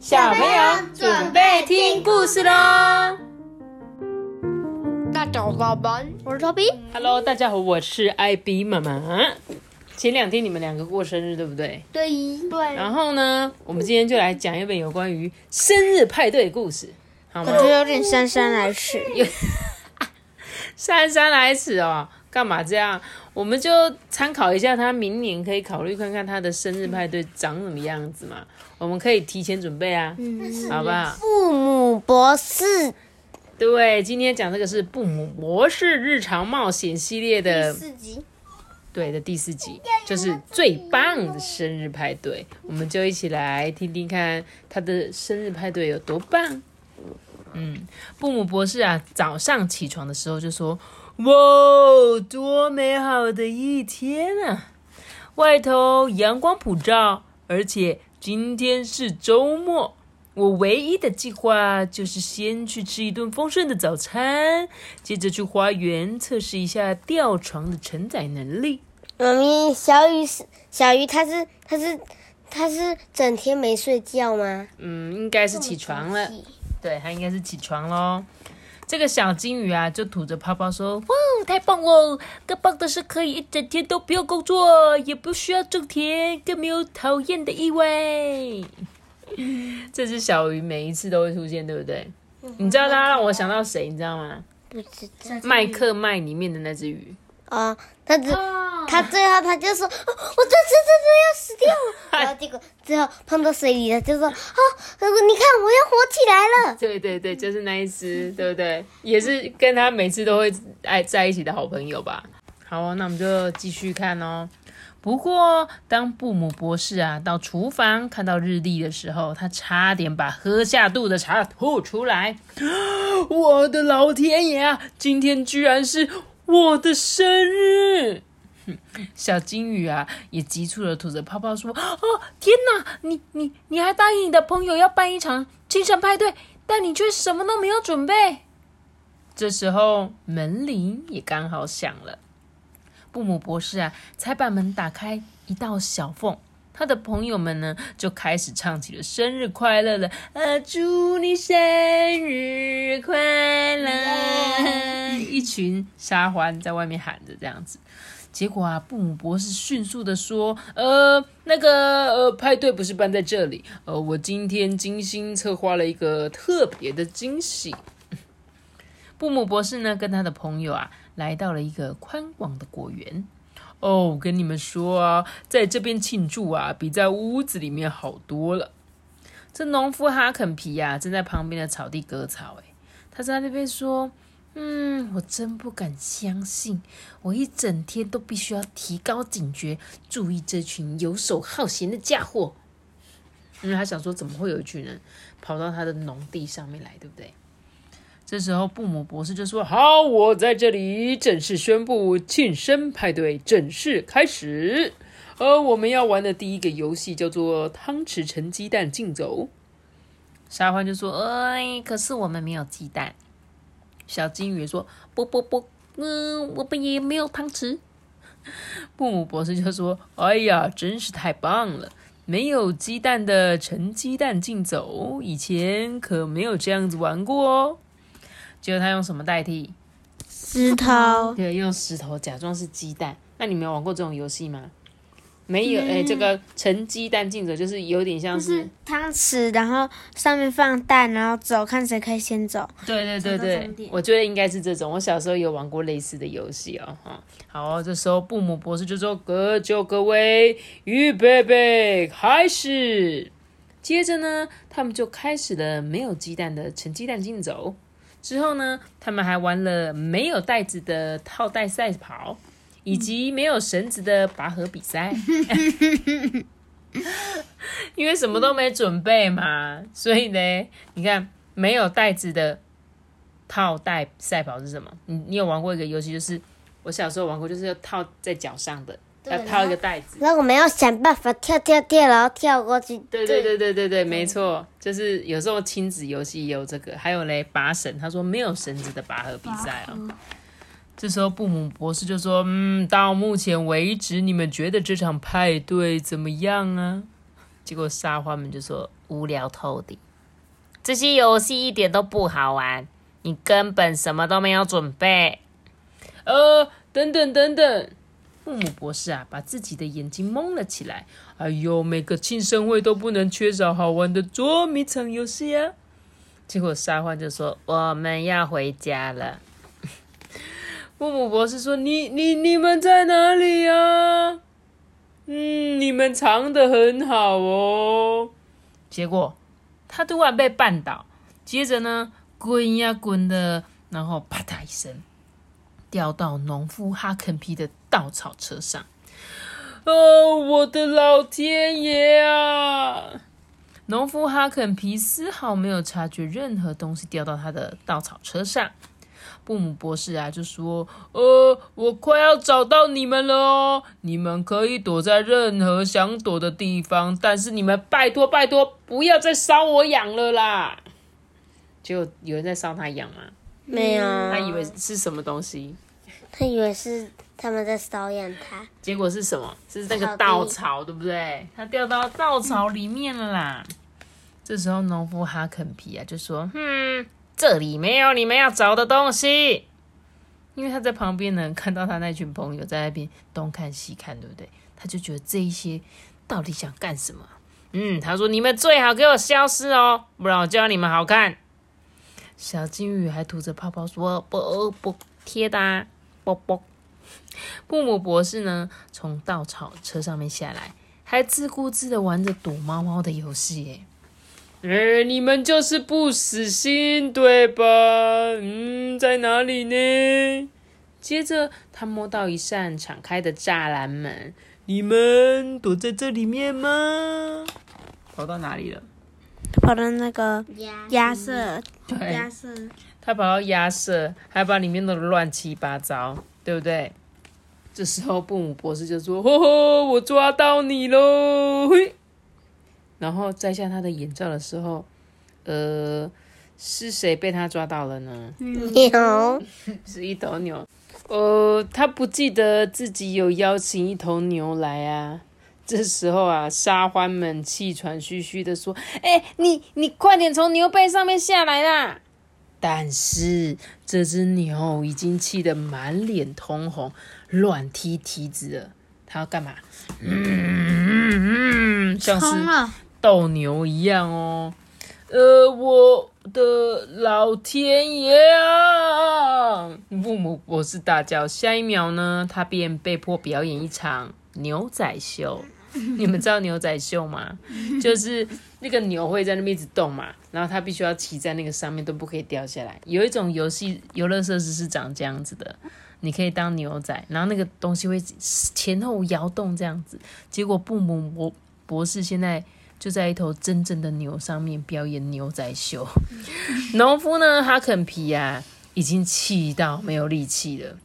小朋友准备听故事喽！大家好，我是托比。Hello，大家好，我是艾比妈妈。前两天你们两个过生日，对不对？对对，然后呢，我们今天就来讲一本有关于生日派对的故事，好吗感？觉有点姗姗来迟。姗姗来迟哦，干嘛这样？我们就参考一下他明年可以考虑看看他的生日派对长什么样子嘛。我们可以提前准备啊，好不好？父母博士对，今天讲这个是《父母博士日常冒险》系列的四集，对的第四集，就是最棒的生日派对，我们就一起来听听看他的生日派对有多棒。嗯，父母博士啊，早上起床的时候就说：“哇，多美好的一天啊！外头阳光普照，而且今天是周末。我唯一的计划就是先去吃一顿丰盛的早餐，接着去花园测试一下吊床的承载能力。妈咪，小雨是小鱼，它是它是它是整天没睡觉吗？嗯，应该是起床了。对，它应该是起床喽。这个小金鱼啊，就吐着泡泡说：“哇，太棒了！更棒的是可以一整天都不用工作，也不需要种田，更没有讨厌的意味。”这只小鱼每一次都会出现，对不对？你知道它让我想到谁？你知道吗？不知道麦克麦里面的那只鱼。啊，那只他最后他就说，哦我这次真的要死掉了。然后结果最后碰到水里了，就说，哦，你看我要活起来了。对对对，就是那一只，对不对？也是跟他每次都会爱在一起的好朋友吧。好哦，那我们就继续看哦。不过，当布姆博士啊到厨房看到日历的时候，他差点把喝下肚的茶吐出来。我的老天爷啊！今天居然是我的生日！哼小金鱼啊，也急促的吐着泡泡说：“ 哦，天哪！你你你还答应你的朋友要办一场精神派对，但你却什么都没有准备。”这时候门铃也刚好响了。布姆博士啊，才把门打开一道小缝，他的朋友们呢就开始唱起了生日快乐了。呃，祝你生日快乐！一群沙欢在外面喊着这样子。结果啊，布姆博士迅速的说：“呃，那个呃，派对不是办在这里，呃，我今天精心策划了一个特别的惊喜。”布姆博士呢，跟他的朋友啊，来到了一个宽广的果园。哦，跟你们说啊，在这边庆祝啊，比在屋子里面好多了。这农夫哈肯皮呀、正在旁边的草地割草。诶，他在那边说：“嗯，我真不敢相信，我一整天都必须要提高警觉，注意这群游手好闲的家伙。”因为他想说，怎么会有一群人跑到他的农地上面来，对不对？这时候，布姆博士就说：“好，我在这里正式宣布庆生派对正式开始。呃，我们要玩的第一个游戏叫做汤匙盛鸡蛋竞走。”沙欢就说：“哎，可是我们没有鸡蛋。”小金鱼说：“不不不，嗯，我们也没有汤匙。”布姆博士就说：“哎呀，真是太棒了！没有鸡蛋的盛鸡蛋竞走，以前可没有这样子玩过哦。”结果他用什么代替？石头，对，用石头假装是鸡蛋。那你们有玩过这种游戏吗？没有，哎、这个盛鸡蛋竞走就是有点像是，汤匙，然后上面放蛋，然后走，看谁可以先走。对对对对我觉得应该是这种。我小时候有玩过类似的游戏哦，哈。好哦，这时候布姆博士就说：“各就各位，预备备，开始。”接着呢，他们就开始了没有鸡蛋的盛鸡蛋竞走。之后呢，他们还玩了没有袋子的套袋赛跑，以及没有绳子的拔河比赛。因为什么都没准备嘛，所以呢，你看没有袋子的套袋赛跑是什么？你你有玩过一个游戏，就是我小时候玩过，就是要套在脚上的，要套一个袋子。然后我们要想办法跳跳跳，然后跳过去。对对对对对对，没错，就是有时候亲子游戏也有这个，还有嘞拔绳，他说没有绳子的拔河比赛哦。这时候布姆博士就说：“嗯，到目前为止，你们觉得这场派对怎么样啊？”结果沙欢们就说无聊透顶，这些游戏一点都不好玩，你根本什么都没有准备。呃，等等等等，木木博士啊，把自己的眼睛蒙了起来。哎呦，每个庆生会都不能缺少好玩的捉迷藏游戏啊！结果沙欢就说我们要回家了。木木博士说：“你你你们在哪里呀？嗯，你们藏的很好哦。”结果他突然被绊倒，接着呢，滚呀滚的，然后啪嗒一声，掉到农夫哈肯皮的稻草车上。哦，我的老天爷啊！农夫哈肯皮丝毫没有察觉任何东西掉到他的稻草车上。布姆博士啊，就说：“呃，我快要找到你们了哦，你们可以躲在任何想躲的地方，但是你们拜托拜托，不要再烧我痒了啦！”就有人在烧他痒吗？没有，他以为是什么东西，他以为是他们在搔痒他，结果是什么？是那个稻草，对不对？他掉到稻草里面了啦。这时候农夫哈肯皮啊，就说：“嗯。”这里没有你们要找的东西，因为他在旁边呢，看到他那群朋友在那边东看西看，对不对？他就觉得这一些到底想干什么？嗯，他说：“你们最好给我消失哦，不然我教你们好看。”小金鱼还吐着泡泡说：“不不贴的，啵啵。”布姆博士呢，从稻草车上面下来，还自顾自的玩着躲猫猫的游戏，耶。哎，你们就是不死心，对吧？嗯，在哪里呢？接着，他摸到一扇敞开的栅栏门。你们躲在这里面吗？跑到哪里了？跑到那个鸭舍。对，鸭舍。他跑到鸭舍，还把里面弄得乱七八糟，对不对？这时候，布姆博士就说：“吼吼，我抓到你喽！”嘿。然后摘下他的眼罩的时候，呃，是谁被他抓到了呢？牛，是一头牛。呃，他不记得自己有邀请一头牛来啊。这时候啊，沙欢们气喘吁吁的说：“哎，你你快点从牛背上面下来啦！”但是这只牛已经气得满脸通红，乱踢蹄子了。他要干嘛？嗯嗯嗯，像是。斗牛一样哦，呃，我的老天爷啊！父母博士大叫。下一秒呢，他便被迫表演一场牛仔秀。你们知道牛仔秀吗？就是那个牛会在那边一直动嘛，然后他必须要骑在那个上面，都不可以掉下来。有一种游戏游乐设施是长这样子的，你可以当牛仔，然后那个东西会前后摇动这样子。结果布姆博博士现在。就在一头真正的牛上面表演牛仔秀，农夫呢，哈肯皮呀，已经气到没有力气了。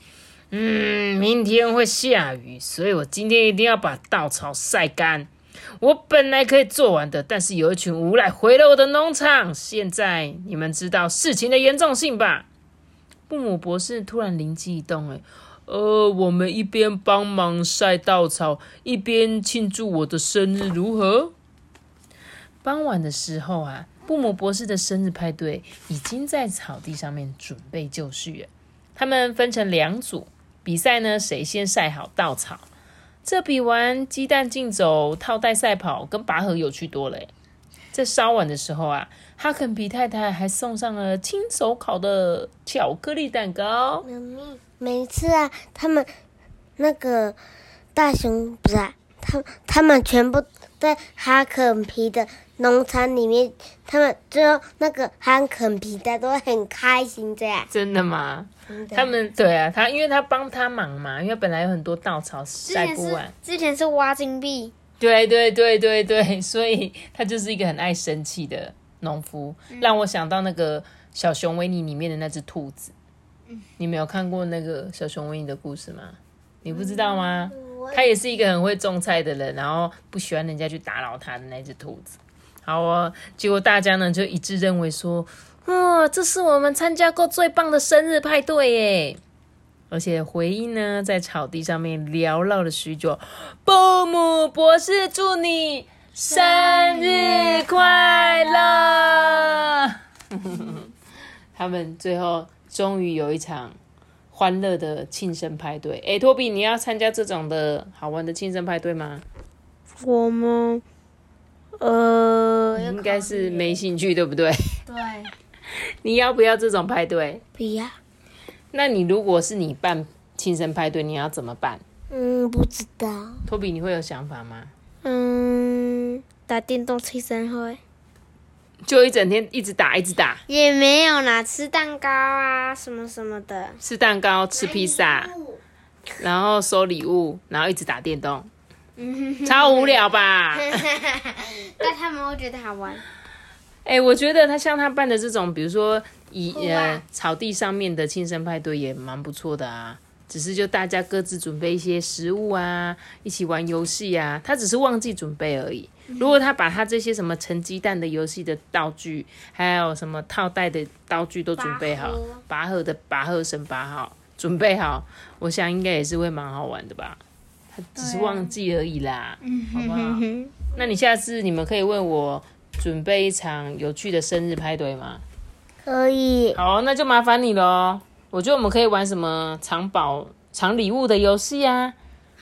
嗯，明天会下雨，所以我今天一定要把稻草晒干。我本来可以做完的，但是有一群无赖毁了我的农场。现在你们知道事情的严重性吧？布姆博士突然灵机一动，哎，呃，我们一边帮忙晒稻草，一边庆祝我的生日，如何？傍晚的时候啊，布姆博士的生日派对已经在草地上面准备就绪。他们分成两组比赛呢，谁先晒好稻草？这比玩鸡蛋竞走、套袋赛跑跟拔河有趣多了。在稍晚的时候啊，哈肯皮太太还送上了亲手烤的巧克力蛋糕。每次啊，他们那个大熊不是他，他们全部在哈肯皮的。农场里面，他们最后那个哈肯皮的都很开心这样。真的吗？他们对啊，他因为他帮他忙嘛，因为本来有很多稻草晒不完。之前是挖金币。对对对对对，所以他就是一个很爱生气的农夫，让我想到那个小熊维尼里面的那只兔子。你没有看过那个小熊维尼的故事吗？你不知道吗？他也是一个很会种菜的人，然后不喜欢人家去打扰他的那只兔子。好哦，结果大家呢就一致认为说，哇，这是我们参加过最棒的生日派对耶！而且回音呢在草地上面缭绕了许久。布姆博士，祝你生日快乐！他们最后终于有一场欢乐的庆生派对。哎，托比，你要参加这种的好玩的庆生派对吗？我们呃，应该是没兴趣，对不对？对，你要不要这种派对？不要。那你如果是你办庆生派对，你要怎么办？嗯，不知道。托比，你会有想法吗？嗯，打电动庆生会就一整天一直打，一直打，也没有啦，吃蛋糕啊，什么什么的。吃蛋糕，吃披萨，然后收礼物，然后一直打电动，超无聊吧？但他们会觉得好玩。哎、我觉得他像他办的这种，比如说以呃草地上面的庆生派对也蛮不错的啊。只是就大家各自准备一些食物啊，一起玩游戏啊，他只是忘记准备而已。如果他把他这些什么盛鸡蛋的游戏的道具，还有什么套袋的道具都准备好，拔河的拔河绳拔好，准备好，我想应该也是会蛮好玩的吧。他只是忘记而已啦，好不好？那你下次你们可以为我准备一场有趣的生日派对吗？可以。好，那就麻烦你喽。我觉得我们可以玩什么藏宝、藏礼物的游戏啊，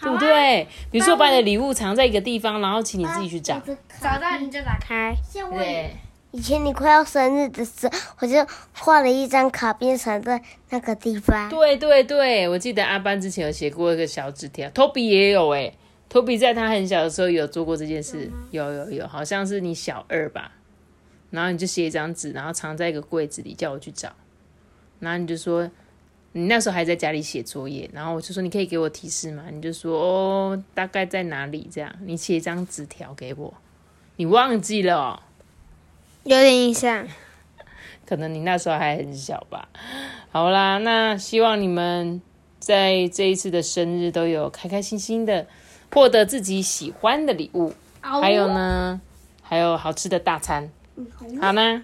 对不对？比如说把你的礼物藏在一个地方，然后请你自己去找。找到你就打开。对，以前你快要生日的时候，我就画了一张卡片藏在那个地方。对对对，我记得阿班之前有写过一个小纸条，Toby 也有哎，Toby 在他很小的时候有做过这件事，有有有，好像是你小二吧，然后你就写一张纸，然后藏在一个柜子里，叫我去找，然后你就说。你那时候还在家里写作业，然后我就说你可以给我提示吗？你就说哦，大概在哪里？这样，你写一张纸条给我，你忘记了哦？有点印象，可能你那时候还很小吧。好啦，那希望你们在这一次的生日都有开开心心的获得自己喜欢的礼物，还有呢，还有好吃的大餐。好呢，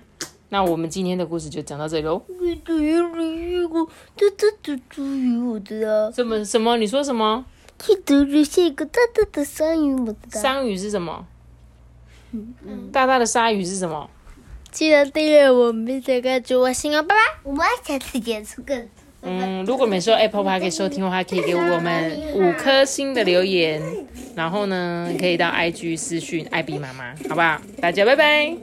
那我们今天的故事就讲到这里喽。对于礼物，这这这至于我知道。什么什么？你说什么？记得是下一个大大的鲨鱼，我知道。鲨鱼是什么？大大的鲨鱼是什么？记得订阅我们这个主播信哦，拜拜。我们下次结束个。嗯，如果没收 Apple Park 可以收听的话，可以给我们五颗星的留言，然后呢，可以到 IG 私讯艾比妈妈，好不好？大家拜拜。